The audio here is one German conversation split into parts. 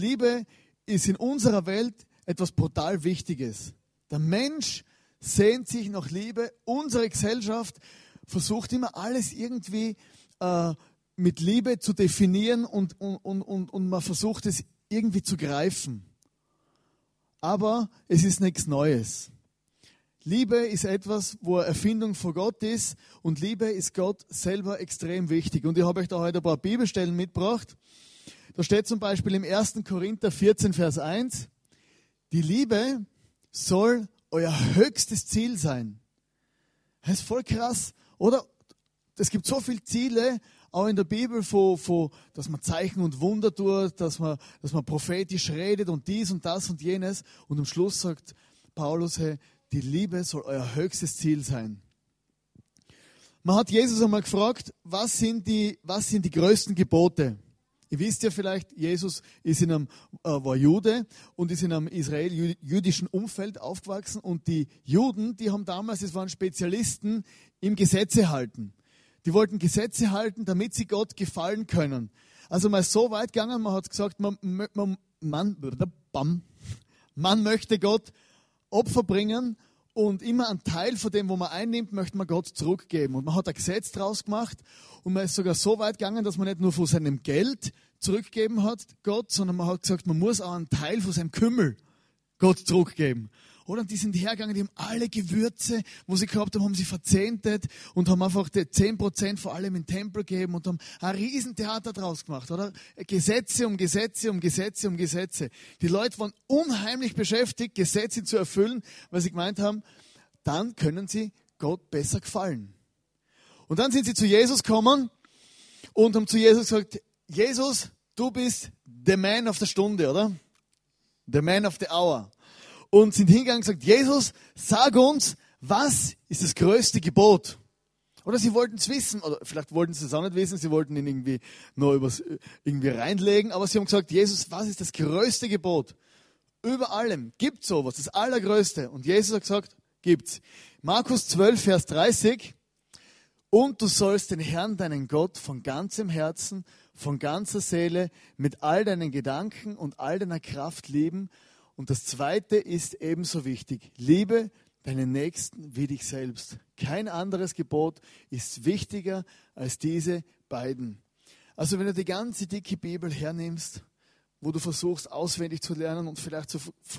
Liebe ist in unserer Welt etwas brutal Wichtiges. Der Mensch sehnt sich nach Liebe. Unsere Gesellschaft versucht immer alles irgendwie äh, mit Liebe zu definieren und, und, und, und man versucht es irgendwie zu greifen. Aber es ist nichts Neues. Liebe ist etwas, wo eine Erfindung von Gott ist und Liebe ist Gott selber extrem wichtig. Und ich habe euch da heute ein paar Bibelstellen mitgebracht. Da steht zum Beispiel im 1. Korinther 14, Vers 1, die Liebe soll euer höchstes Ziel sein. Das ist voll krass, oder? Es gibt so viele Ziele, auch in der Bibel, von, von, dass man Zeichen und Wunder tut, dass man, dass man prophetisch redet und dies und das und jenes. Und am Schluss sagt Paulus, hey, die Liebe soll euer höchstes Ziel sein. Man hat Jesus einmal gefragt, was sind die, was sind die größten Gebote? Ihr wisst ja vielleicht, Jesus ist in einem, äh, war Jude und ist in einem israel-jüdischen Umfeld aufgewachsen und die Juden, die haben damals, das waren Spezialisten im Gesetze halten. Die wollten Gesetze halten, damit sie Gott gefallen können. Also mal so weit gegangen, man hat gesagt, man, man, man, man möchte Gott Opfer bringen und immer einen Teil von dem, wo man einnimmt, möchte man Gott zurückgeben. Und man hat ein Gesetz draus gemacht und man ist sogar so weit gegangen, dass man nicht nur von seinem Geld zurückgeben hat, Gott, sondern man hat gesagt, man muss auch einen Teil von seinem Kümmel Gott zurückgeben. Oder? Und die sind hergegangen, die haben alle Gewürze, wo sie gehabt haben, haben sie verzehntet und haben einfach die 10% vor allem im Tempel gegeben und haben ein Riesentheater draus gemacht, oder? Gesetze um Gesetze um Gesetze um Gesetze. Die Leute waren unheimlich beschäftigt, Gesetze zu erfüllen, weil sie gemeint haben, dann können sie Gott besser gefallen. Und dann sind sie zu Jesus gekommen und haben zu Jesus gesagt, Jesus, du bist the man of the Stunde, oder? The man of the hour und sind hingegangen und gesagt, Jesus, sag uns, was ist das größte Gebot? Oder sie wollten es wissen, oder vielleicht wollten sie es auch nicht wissen, sie wollten ihn irgendwie nur übers, irgendwie reinlegen, aber sie haben gesagt, Jesus, was ist das größte Gebot? Über allem gibt sowas, das allergrößte. Und Jesus hat gesagt, gibt's. Markus 12, Vers 30. Und du sollst den Herrn, deinen Gott, von ganzem Herzen, von ganzer Seele, mit all deinen Gedanken und all deiner Kraft lieben und das zweite ist ebenso wichtig. Liebe deinen Nächsten wie dich selbst. Kein anderes Gebot ist wichtiger als diese beiden. Also wenn du die ganze dicke Bibel hernimmst, wo du versuchst auswendig zu lernen und vielleicht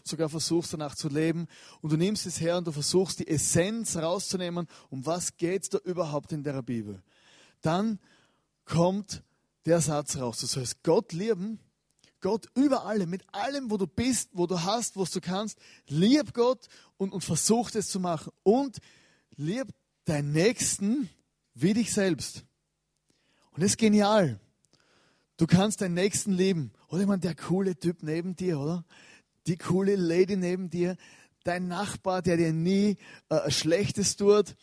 sogar versuchst danach zu leben und du nimmst es her und du versuchst die Essenz rauszunehmen, um was geht es da überhaupt in der Bibel, dann kommt der Satz raus. Du sollst Gott lieben Gott über allem, mit allem, wo du bist, wo du hast, was du kannst. Lieb Gott und, und versuch es zu machen. Und lieb deinen Nächsten wie dich selbst. Und das ist genial. Du kannst deinen Nächsten lieben. Oder ich meine, der coole Typ neben dir, oder? Die coole Lady neben dir. Dein Nachbar, der dir nie äh, Schlechtes tut.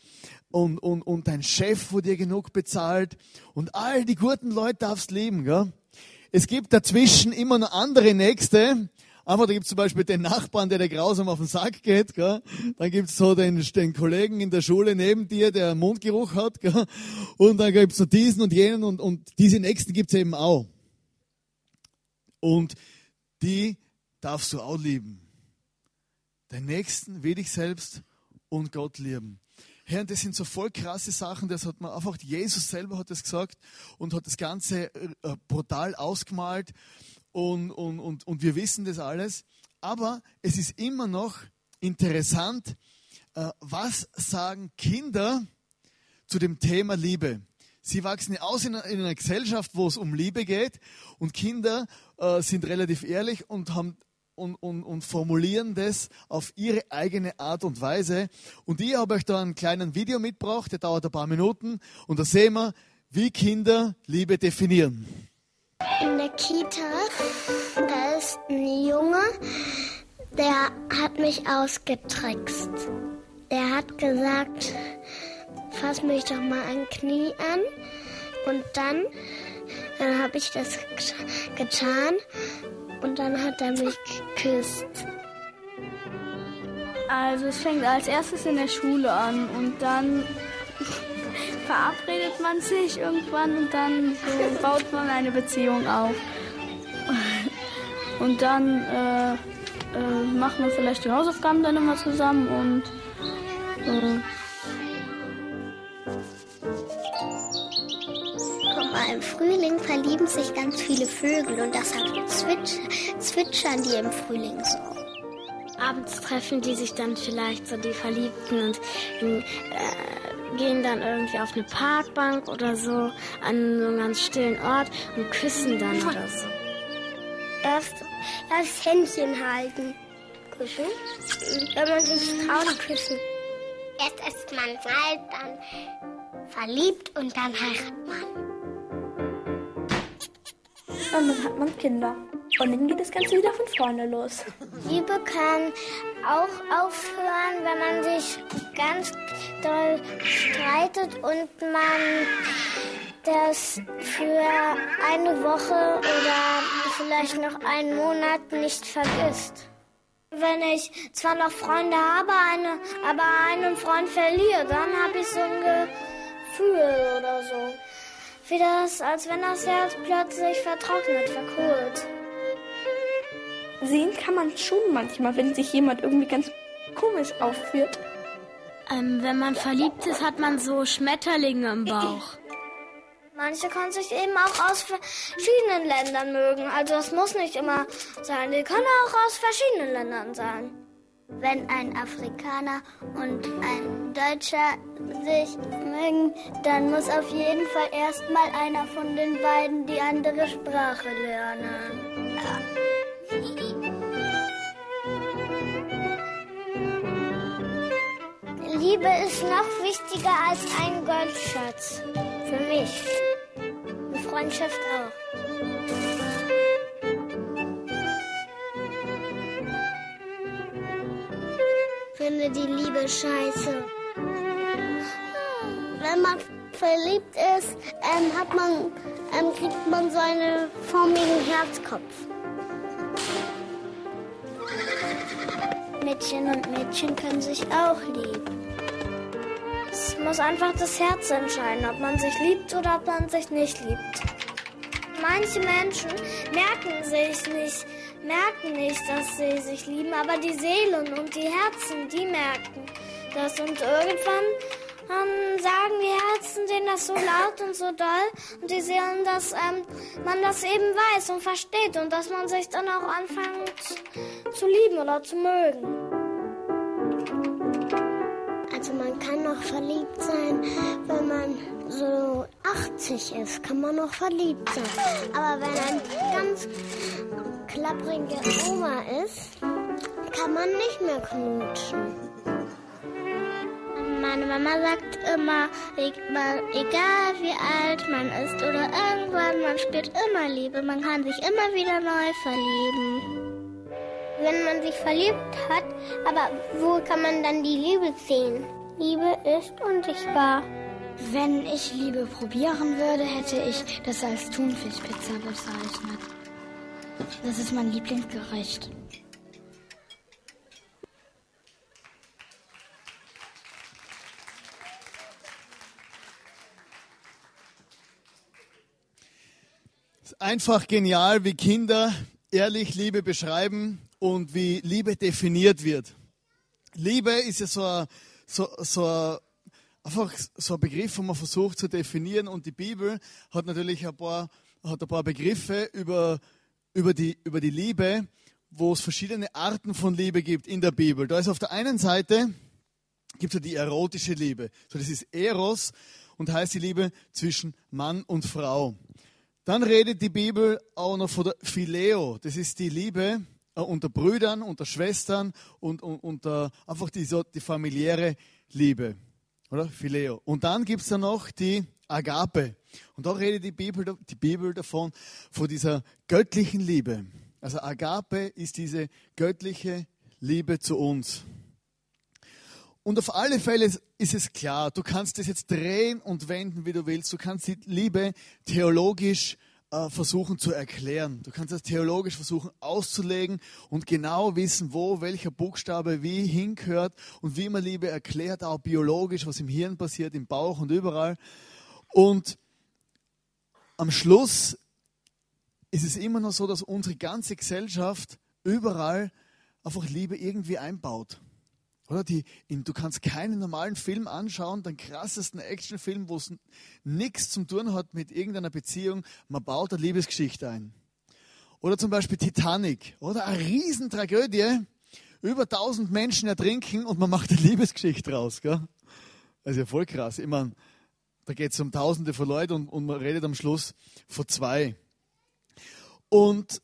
Und, und, und dein Chef, wo dir genug bezahlt. Und all die guten Leute darfst lieben, gell? Es gibt dazwischen immer noch andere Nächste. Aber da gibt es zum Beispiel den Nachbarn, der dir grausam auf den Sack geht. Gell? Dann gibt es so den, den, Kollegen in der Schule neben dir, der Mundgeruch hat. Gell? Und dann gibt es so diesen und jenen und, und diese Nächsten gibt es eben auch. Und die darfst du auch lieben. Den Nächsten wie dich selbst und Gott lieben. Herr, das sind so voll krasse Sachen, das hat man einfach, Jesus selber hat das gesagt und hat das Ganze äh, brutal ausgemalt und, und, und, und wir wissen das alles. Aber es ist immer noch interessant, äh, was sagen Kinder zu dem Thema Liebe. Sie wachsen aus in einer Gesellschaft, wo es um Liebe geht und Kinder äh, sind relativ ehrlich und haben und, und, und formulieren das auf ihre eigene Art und Weise. Und ich habe euch da einen kleinen Video mitgebracht, der dauert ein paar Minuten. Und da sehen wir, wie Kinder Liebe definieren. In der Kita, da ist ein Junge, der hat mich ausgetrickst. Der hat gesagt, fass mich doch mal ein Knie an. Und dann, dann habe ich das getan und dann hat er mich geküsst. Also es fängt als erstes in der Schule an und dann verabredet man sich irgendwann und dann so baut man eine Beziehung auf. Und dann äh, äh, macht man vielleicht die Hausaufgaben dann immer zusammen und äh, Frühling verlieben sich ganz viele Vögel und deshalb zwitsch zwitschern die im Frühling so. Abends treffen die sich dann vielleicht so die Verliebten und äh, gehen dann irgendwie auf eine Parkbank oder so an so einen ganz stillen Ort und küssen dann oder so. Erst das Händchen halten. Küssen? Wenn man sich traut, küssen. Erst ist man alt, dann verliebt und dann heiratet man. Und dann hat man Kinder. Und dann geht das Ganze wieder von vorne los. Liebe kann auch aufhören, wenn man sich ganz doll streitet und man das für eine Woche oder vielleicht noch einen Monat nicht vergisst. Wenn ich zwar noch Freunde habe, eine, aber einen Freund verliere, dann habe ich so ein Gefühl oder so. Wie das, als wenn das Herz plötzlich vertrocknet, verkohlt. Sehen kann man schon manchmal, wenn sich jemand irgendwie ganz komisch aufführt. Ähm, wenn man verliebt ist, hat man so Schmetterlinge im Bauch. Manche können sich eben auch aus verschiedenen Ländern mögen. Also es muss nicht immer sein. Die können auch aus verschiedenen Ländern sein. Wenn ein Afrikaner und ein Deutscher sich mögen, dann muss auf jeden Fall erstmal einer von den beiden die andere Sprache lernen. Liebe ist noch wichtiger als ein Goldschatz. Für mich. Und Freundschaft auch. Finde die Liebe scheiße. Wenn man verliebt ist, ähm, hat man, ähm, kriegt man so einen formigen Herzkopf. Mädchen und Mädchen können sich auch lieben. Es muss einfach das Herz entscheiden, ob man sich liebt oder ob man sich nicht liebt. Manche Menschen merken sich nicht, merken nicht, dass sie sich lieben, aber die Seelen und die Herzen, die merken das. Und irgendwann ähm, sagen die Herzen denen das so laut und so doll und die Seelen, dass ähm, man das eben weiß und versteht und dass man sich dann auch anfängt zu lieben oder zu mögen. Also man kann noch verliebt sein, wenn man so 80 ist, kann man noch verliebt sein. Aber wenn ein ganz klapprige Oma ist, kann man nicht mehr knutschen. Meine Mama sagt immer, egal wie alt man ist oder irgendwann, man spürt immer Liebe. Man kann sich immer wieder neu verlieben wenn man sich verliebt hat. Aber wo kann man dann die Liebe sehen? Liebe ist unsichtbar. Wenn ich Liebe probieren würde, hätte ich das als Thunfischpizza bezeichnet. Das ist mein Lieblingsgericht. Einfach genial, wie Kinder ehrlich Liebe beschreiben und wie Liebe definiert wird. Liebe ist ja so ein, so, so ein, einfach so ein Begriff, wo man versucht zu definieren und die Bibel hat natürlich ein paar, hat ein paar Begriffe über, über, die, über die Liebe, wo es verschiedene Arten von Liebe gibt in der Bibel. Da ist auf der einen Seite gibt es ja die erotische Liebe. So, das ist Eros und heißt die Liebe zwischen Mann und Frau. Dann redet die Bibel auch noch von der Phileo. Das ist die Liebe äh, unter Brüdern, unter Schwestern und, unter einfach die, so, die familiäre Liebe. Oder? Phileo. Und dann gibt es da noch die Agape. Und da redet die Bibel, die Bibel davon, von dieser göttlichen Liebe. Also Agape ist diese göttliche Liebe zu uns. Und auf alle Fälle ist es klar, du kannst das jetzt drehen und wenden, wie du willst. Du kannst die Liebe theologisch äh, versuchen zu erklären. Du kannst das theologisch versuchen auszulegen und genau wissen, wo welcher Buchstabe wie hingehört und wie man Liebe erklärt, auch biologisch, was im Hirn passiert, im Bauch und überall. Und am Schluss ist es immer noch so, dass unsere ganze Gesellschaft überall einfach Liebe irgendwie einbaut. Oder die, du kannst keinen normalen Film anschauen, den krassesten Actionfilm, wo es nichts zu tun hat mit irgendeiner Beziehung. Man baut eine Liebesgeschichte ein. Oder zum Beispiel Titanic. Oder eine Riesentragödie. Über tausend Menschen ertrinken und man macht eine Liebesgeschichte draus. Gell? Das ist ja voll krass. Ich meine, da geht es um Tausende von Leuten und, und man redet am Schluss von zwei. Und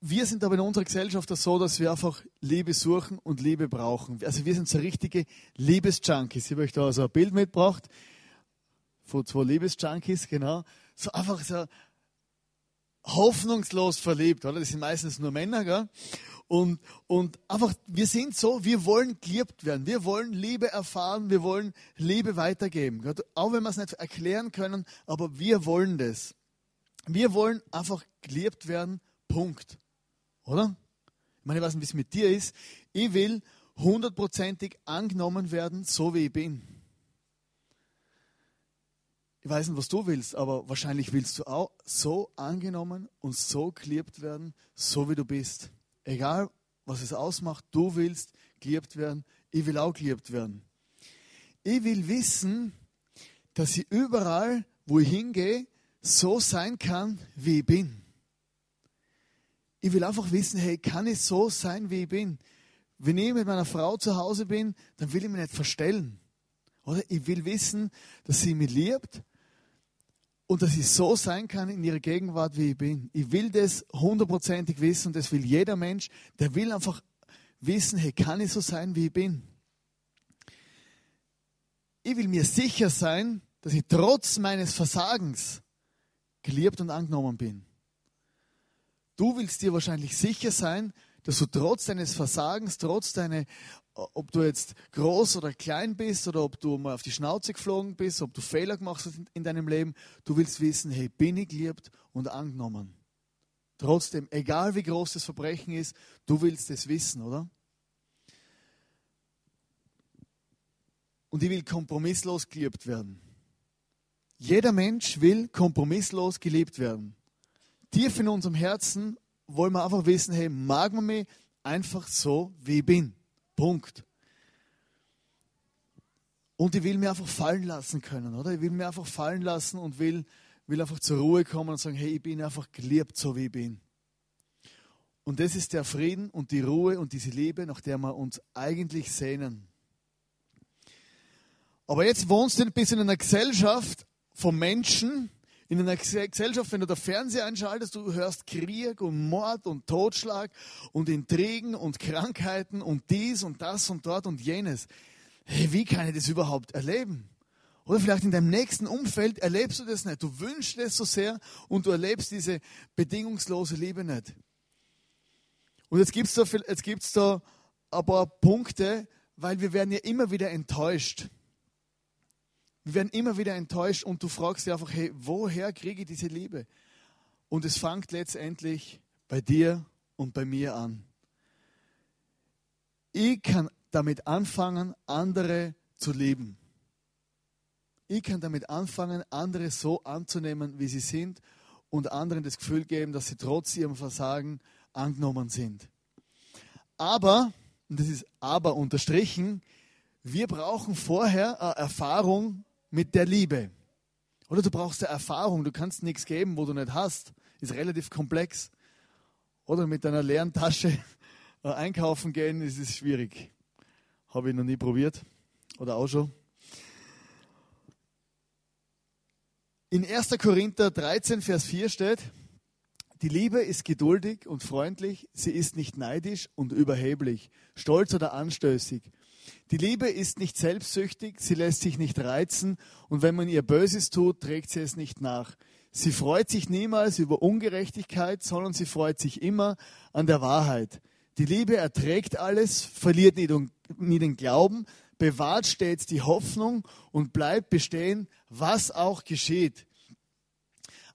wir sind aber in unserer Gesellschaft so, dass wir einfach Liebe suchen und Liebe brauchen. Also wir sind so richtige Liebesjunkies. Ich habe euch da also ein Bild mitgebracht von zwei Liebesjunkies, genau. So einfach so hoffnungslos verliebt, oder? Das sind meistens nur Männer, gell? Und, und einfach, wir sind so, wir wollen geliebt werden. Wir wollen Liebe erfahren, wir wollen Liebe weitergeben. Gell? Auch wenn wir es nicht erklären können, aber wir wollen das. Wir wollen einfach geliebt werden, Punkt. Oder? Ich meine, ich weiß nicht, wie es mit dir ist. Ich will hundertprozentig angenommen werden, so wie ich bin. Ich weiß nicht, was du willst, aber wahrscheinlich willst du auch so angenommen und so geliebt werden, so wie du bist. Egal, was es ausmacht, du willst geliebt werden, ich will auch geliebt werden. Ich will wissen, dass ich überall, wo ich hingehe, so sein kann, wie ich bin. Ich will einfach wissen, hey, kann ich so sein, wie ich bin? Wenn ich mit meiner Frau zu Hause bin, dann will ich mich nicht verstellen. Oder ich will wissen, dass sie mich liebt und dass ich so sein kann in ihrer Gegenwart, wie ich bin. Ich will das hundertprozentig wissen und das will jeder Mensch. Der will einfach wissen, hey, kann ich so sein, wie ich bin? Ich will mir sicher sein, dass ich trotz meines Versagens geliebt und angenommen bin. Du willst dir wahrscheinlich sicher sein, dass du trotz deines Versagens, trotz deiner, ob du jetzt groß oder klein bist oder ob du mal auf die Schnauze geflogen bist, ob du Fehler gemacht hast in deinem Leben, du willst wissen, hey, bin ich geliebt und angenommen. Trotzdem, egal wie groß das Verbrechen ist, du willst es wissen, oder? Und ich will kompromisslos geliebt werden. Jeder Mensch will kompromisslos geliebt werden tief in unserem Herzen wollen wir einfach wissen, hey, mag man mich einfach so, wie ich bin. Punkt. Und ich will mir einfach fallen lassen können, oder? Ich will mir einfach fallen lassen und will, will einfach zur Ruhe kommen und sagen, hey, ich bin einfach geliebt, so wie ich bin. Und das ist der Frieden und die Ruhe und diese Liebe, nach der wir uns eigentlich sehnen. Aber jetzt wohnst du ein bisschen in einer Gesellschaft von Menschen, in einer Gesellschaft, wenn du der Fernseher einschaltest, du hörst Krieg und Mord und Totschlag und Intrigen und Krankheiten und dies und das und dort und jenes. Hey, wie kann ich das überhaupt erleben? Oder vielleicht in deinem nächsten Umfeld erlebst du das nicht. Du wünschst es so sehr und du erlebst diese bedingungslose Liebe nicht. Und jetzt gibt es da, jetzt gibt's da ein paar Punkte, weil wir werden ja immer wieder enttäuscht. Wir werden immer wieder enttäuscht und du fragst dich einfach, hey, woher kriege ich diese Liebe? Und es fängt letztendlich bei dir und bei mir an. Ich kann damit anfangen, andere zu lieben. Ich kann damit anfangen, andere so anzunehmen, wie sie sind und anderen das Gefühl geben, dass sie trotz ihrem Versagen angenommen sind. Aber, und das ist aber unterstrichen, wir brauchen vorher eine Erfahrung mit der Liebe. Oder du brauchst eine Erfahrung, du kannst nichts geben, wo du nicht hast. Ist relativ komplex. Oder mit einer leeren Tasche äh, einkaufen gehen, ist es schwierig. Habe ich noch nie probiert. Oder auch schon. In 1. Korinther 13, Vers 4 steht, die Liebe ist geduldig und freundlich, sie ist nicht neidisch und überheblich, stolz oder anstößig. Die Liebe ist nicht selbstsüchtig, sie lässt sich nicht reizen und wenn man ihr Böses tut, trägt sie es nicht nach. Sie freut sich niemals über Ungerechtigkeit, sondern sie freut sich immer an der Wahrheit. Die Liebe erträgt alles, verliert nie den Glauben, bewahrt stets die Hoffnung und bleibt bestehen, was auch geschieht.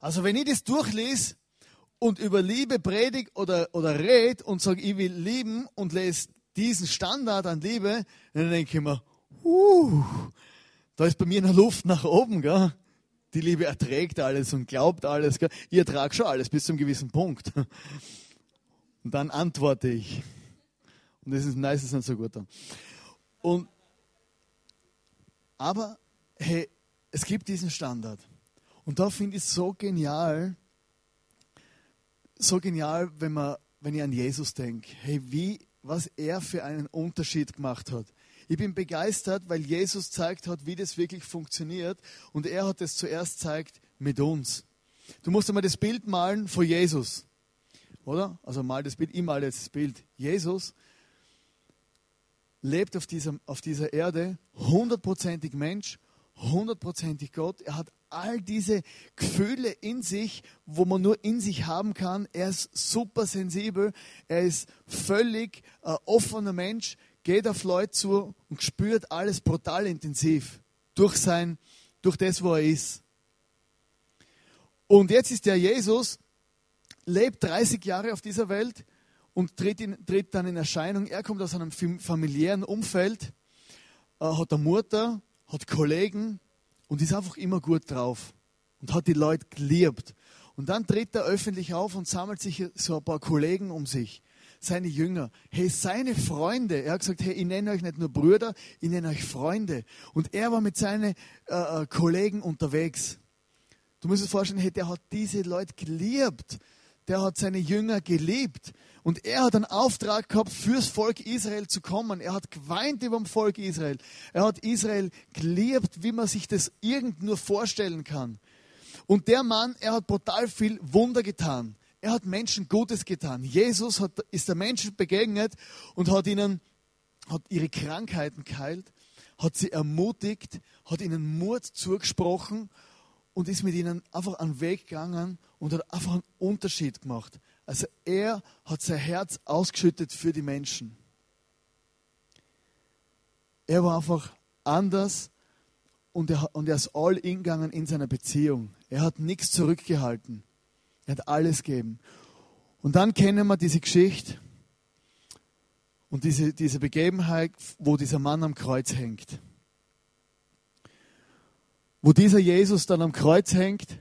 Also wenn ich das durchlese und über Liebe predige oder, oder red und sage, ich will lieben und lese diesen Standard an Liebe, dann denke ich mir, uh, da ist bei mir eine Luft nach oben, gell? Die Liebe erträgt alles und glaubt alles. Ich ertrage schon alles bis zu einem gewissen Punkt. Und dann antworte ich. Und das ist meistens nicht so gut dann. Und, aber hey, es gibt diesen Standard. Und da finde ich es so genial, so genial, wenn, man, wenn ich an Jesus denke. Hey, wie, was er für einen Unterschied gemacht hat. Ich bin begeistert, weil Jesus zeigt hat, wie das wirklich funktioniert. Und er hat es zuerst zeigt mit uns. Du musst einmal das Bild malen von Jesus. Oder? Also mal das Bild, ich male jetzt das Bild. Jesus lebt auf dieser, auf dieser Erde, hundertprozentig Mensch, hundertprozentig Gott. Er hat all diese Gefühle in sich, wo man nur in sich haben kann. Er ist super sensibel, er ist völlig äh, offener Mensch, geht auf Leute zu und spürt alles brutal intensiv durch sein, durch das, wo er ist. Und jetzt ist der Jesus, lebt 30 Jahre auf dieser Welt und tritt, in, tritt dann in Erscheinung. Er kommt aus einem familiären Umfeld, äh, hat eine Mutter, hat Kollegen und ist einfach immer gut drauf und hat die Leute geliebt. Und dann tritt er öffentlich auf und sammelt sich so ein paar Kollegen um sich, seine Jünger, hey, seine Freunde. Er hat gesagt, hey, ich nenne euch nicht nur Brüder, ich nenne euch Freunde. Und er war mit seinen äh, äh Kollegen unterwegs. Du musst dir vorstellen, hey, der hat diese Leute geliebt. Der hat seine Jünger geliebt. Und er hat einen Auftrag gehabt, fürs Volk Israel zu kommen. Er hat geweint über dem Volk Israel. Er hat Israel geliebt, wie man sich das irgend nur vorstellen kann. Und der Mann, er hat brutal viel Wunder getan. Er hat Menschen Gutes getan. Jesus hat, ist der Menschen begegnet und hat ihnen hat ihre Krankheiten geheilt, hat sie ermutigt, hat ihnen Mut zugesprochen und ist mit ihnen einfach einen Weg gegangen und hat einfach einen Unterschied gemacht. Also er hat sein Herz ausgeschüttet für die Menschen. Er war einfach anders und er, und er ist all in in seiner Beziehung. Er hat nichts zurückgehalten. Er hat alles gegeben. Und dann kennen wir diese Geschichte und diese, diese Begebenheit, wo dieser Mann am Kreuz hängt. Wo dieser Jesus dann am Kreuz hängt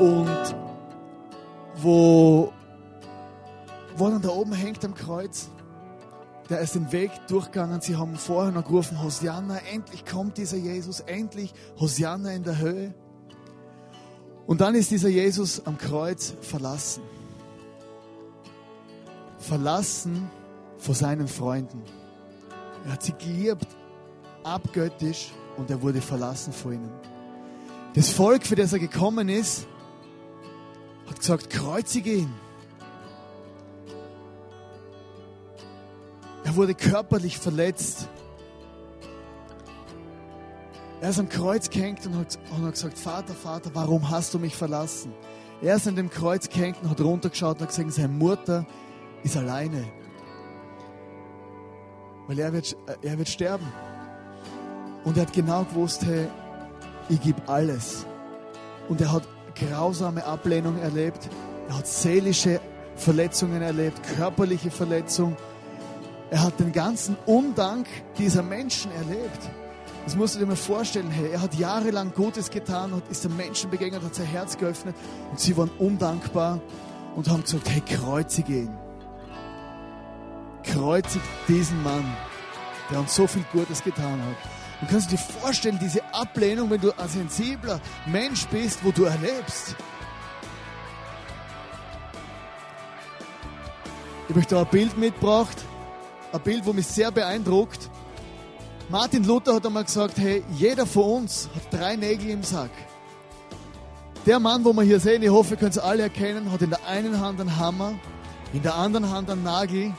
und wo, wo dann da oben hängt am Kreuz. Der ist den Weg durchgegangen. Sie haben vorher noch gerufen, Hosianna, endlich kommt dieser Jesus, endlich Hosianna in der Höhe. Und dann ist dieser Jesus am Kreuz verlassen. Verlassen vor seinen Freunden. Er hat sie geliebt, abgöttisch, und er wurde verlassen vor ihnen. Das Volk, für das er gekommen ist, gesagt, kreuzige ihn. Er wurde körperlich verletzt. Er ist am Kreuz gehängt und hat, und hat gesagt, Vater, Vater, warum hast du mich verlassen? Er ist an dem Kreuz gehängt und hat runtergeschaut und hat gesagt, seine Mutter ist alleine. Weil er wird, er wird sterben. Und er hat genau gewusst, hey, ich gebe alles. Und er hat grausame Ablehnung erlebt. Er hat seelische Verletzungen erlebt, körperliche Verletzungen. Er hat den ganzen Undank dieser Menschen erlebt. Das musst du dir mal vorstellen. Hey, er hat jahrelang Gutes getan und ist den Menschen begegnet, hat sein Herz geöffnet und sie waren undankbar und haben gesagt, hey, kreuzige ihn. Kreuzig diesen Mann, der uns so viel Gutes getan hat. Und kannst du dir vorstellen, diese Ablehnung, wenn du ein sensibler Mensch bist, wo du erlebst. Ich habe euch da ein Bild mitgebracht, ein Bild, wo mich sehr beeindruckt. Martin Luther hat einmal gesagt, hey, jeder von uns hat drei Nägel im Sack. Der Mann, wo wir hier sehen, ich hoffe, ihr könnt es alle erkennen, hat in der einen Hand einen Hammer, in der anderen Hand einen Nagel.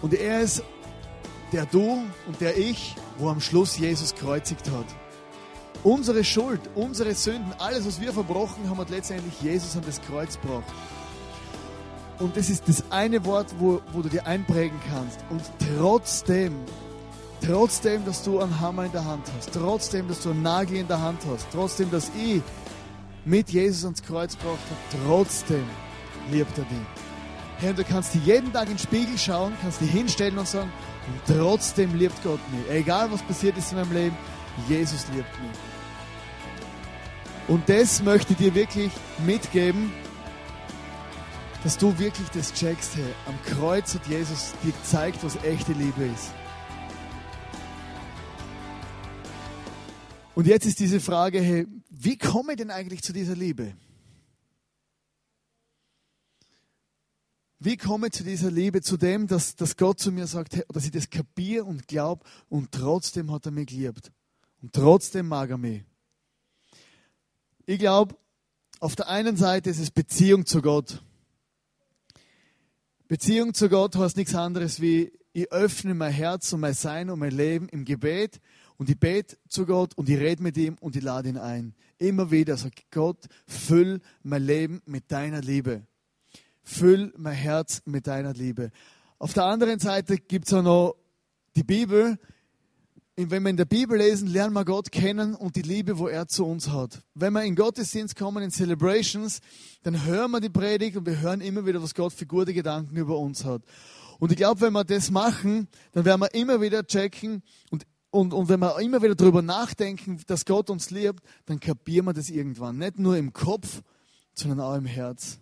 Und er ist der du und der ich, wo am Schluss Jesus kreuzigt hat. Unsere Schuld, unsere Sünden, alles, was wir verbrochen haben, hat letztendlich Jesus an das Kreuz gebracht. Und das ist das eine Wort, wo, wo du dir einprägen kannst. Und trotzdem, trotzdem, dass du einen Hammer in der Hand hast, trotzdem, dass du einen Nagel in der Hand hast, trotzdem, dass ich mit Jesus ans Kreuz gebracht habe, trotzdem liebt er dich. Hey, und du kannst jeden Tag in den Spiegel schauen, kannst dich hinstellen und sagen, und trotzdem liebt Gott mich. Egal was passiert ist in meinem Leben, Jesus liebt mich. Und das möchte ich dir wirklich mitgeben, dass du wirklich das checkst, hey, am Kreuz hat Jesus dir gezeigt, was echte Liebe ist. Und jetzt ist diese Frage, hey, wie komme ich denn eigentlich zu dieser Liebe? Wie komme ich zu dieser Liebe, zu dem, dass, dass Gott zu mir sagt, dass ich das kapiere und glaube und trotzdem hat er mich geliebt. Und trotzdem mag er mich. Ich glaube, auf der einen Seite ist es Beziehung zu Gott. Beziehung zu Gott heißt nichts anderes wie, ich öffne mein Herz und mein Sein und mein Leben im Gebet und ich bete zu Gott und ich rede mit ihm und ich lade ihn ein. Immer wieder sagt Gott, füll mein Leben mit deiner Liebe. Füll mein Herz mit deiner Liebe. Auf der anderen Seite gibt es auch noch die Bibel. Wenn wir in der Bibel lesen, lernen wir Gott kennen und die Liebe, wo er zu uns hat. Wenn wir in Gottesdienst kommen, in Celebrations, dann hören wir die Predigt und wir hören immer wieder, was Gott für gute Gedanken über uns hat. Und ich glaube, wenn wir das machen, dann werden wir immer wieder checken und, und, und wenn wir immer wieder darüber nachdenken, dass Gott uns liebt, dann kapieren wir das irgendwann. Nicht nur im Kopf, sondern auch im Herz.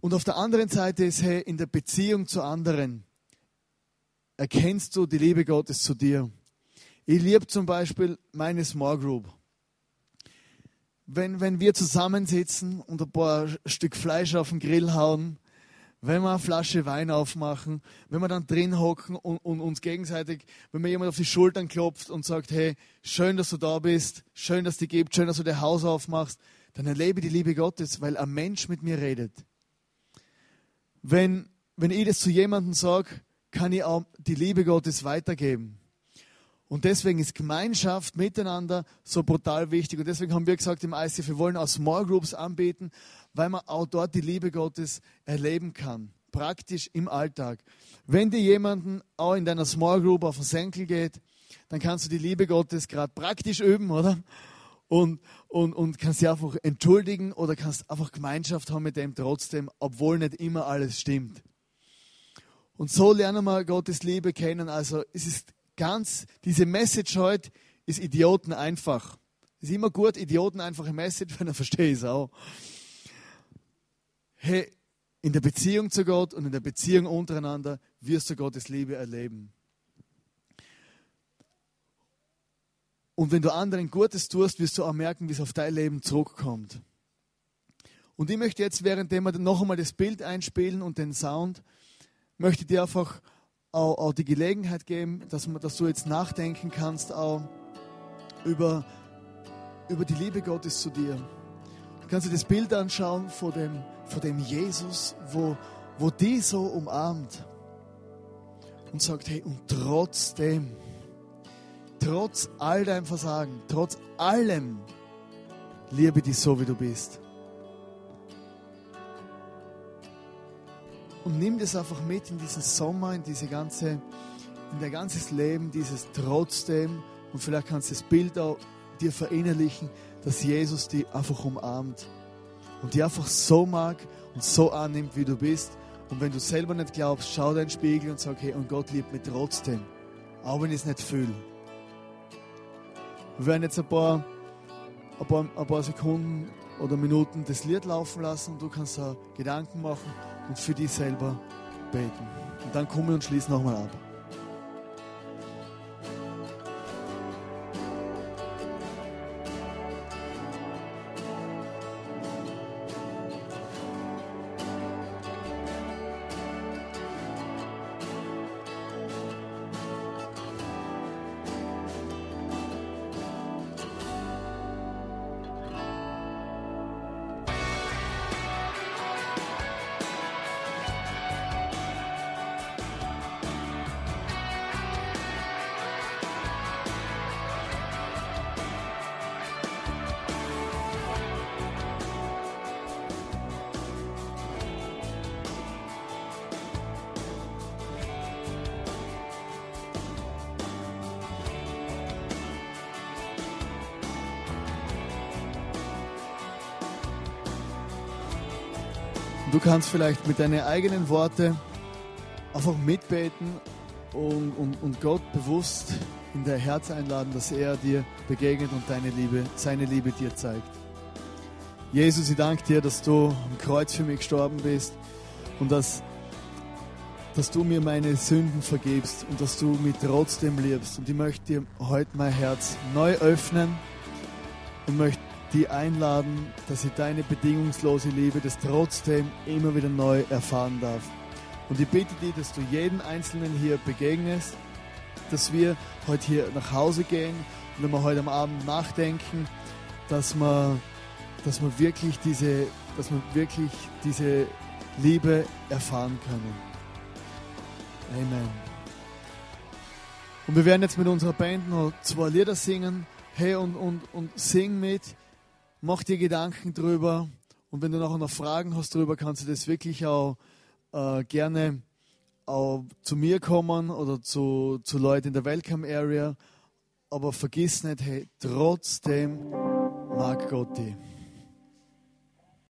Und auf der anderen Seite ist, hey, in der Beziehung zu anderen erkennst du die Liebe Gottes zu dir. Ich liebe zum Beispiel meine Small Group. Wenn, wenn wir zusammensitzen und ein paar Stück Fleisch auf den Grill hauen, wenn wir eine Flasche Wein aufmachen, wenn wir dann drin hocken und, und, uns gegenseitig, wenn mir jemand auf die Schultern klopft und sagt, hey, schön, dass du da bist, schön, dass du gibt, schön, dass du dein Haus aufmachst, dann erlebe ich die Liebe Gottes, weil ein Mensch mit mir redet wenn, wenn ich das zu jemandem sage, kann ich auch die Liebe Gottes weitergeben. Und deswegen ist Gemeinschaft miteinander so brutal wichtig. Und deswegen haben wir gesagt im ICF, wir wollen auch Small Groups anbieten, weil man auch dort die Liebe Gottes erleben kann. Praktisch im Alltag. Wenn dir jemanden auch in deiner Small Group auf den Senkel geht, dann kannst du die Liebe Gottes gerade praktisch üben, oder? Und, und, und kannst dich einfach entschuldigen oder kannst einfach Gemeinschaft haben mit dem trotzdem, obwohl nicht immer alles stimmt. Und so lernen wir Gottes Liebe kennen. Also es ist ganz, diese Message heute ist Idioten einfach. Ist immer gut, Idioten einfache Message, wenn er versteht es auch. Hey, in der Beziehung zu Gott und in der Beziehung untereinander wirst du Gottes Liebe erleben. Und wenn du anderen Gutes tust, wirst du auch merken, wie es auf dein Leben zurückkommt. Und ich möchte jetzt, währenddem wir noch einmal das Bild einspielen und den Sound, möchte dir einfach auch, auch die Gelegenheit geben, dass, dass, du jetzt nachdenken kannst auch über, über die Liebe Gottes zu dir. Du kannst dir das Bild anschauen vor dem, vor dem Jesus, wo, wo die so umarmt und sagt, hey, und trotzdem, trotz all deinem Versagen, trotz allem, liebe dich so, wie du bist. Und nimm das einfach mit in diesen Sommer, in diese ganze, in dein ganzes Leben, dieses trotzdem. Und vielleicht kannst du das Bild auch dir verinnerlichen, dass Jesus dich einfach umarmt und dich einfach so mag und so annimmt, wie du bist. Und wenn du selber nicht glaubst, schau deinen Spiegel und sag, hey, und Gott liebt mich trotzdem, auch wenn ich es nicht fühle. Wir werden jetzt ein paar, ein paar, ein paar Sekunden oder Minuten das Lied laufen lassen und du kannst da Gedanken machen und für dich selber beten. Und dann kommen wir und schließen nochmal ab. Du kannst vielleicht mit deinen eigenen Worten einfach mitbeten und, und, und Gott bewusst in dein Herz einladen, dass er dir begegnet und deine Liebe, seine Liebe dir zeigt. Jesus, ich danke dir, dass du am Kreuz für mich gestorben bist und dass, dass du mir meine Sünden vergibst und dass du mich trotzdem liebst. Und ich möchte dir heute mein Herz neu öffnen und möchte die einladen, dass ich deine bedingungslose Liebe, das trotzdem immer wieder neu erfahren darf. Und ich bitte dich, dass du jeden Einzelnen hier begegnest, dass wir heute hier nach Hause gehen und wenn wir heute am Abend nachdenken, dass wir, dass wir wirklich diese, dass wir wirklich diese Liebe erfahren können. Amen. Und wir werden jetzt mit unserer Band noch zwei Lieder singen. Hey, und, und, und sing mit mach dir Gedanken drüber und wenn du nachher noch Fragen hast drüber, kannst du das wirklich auch äh, gerne auch zu mir kommen oder zu, zu Leuten in der Welcome Area. Aber vergiss nicht, hey, trotzdem mag Gott dich.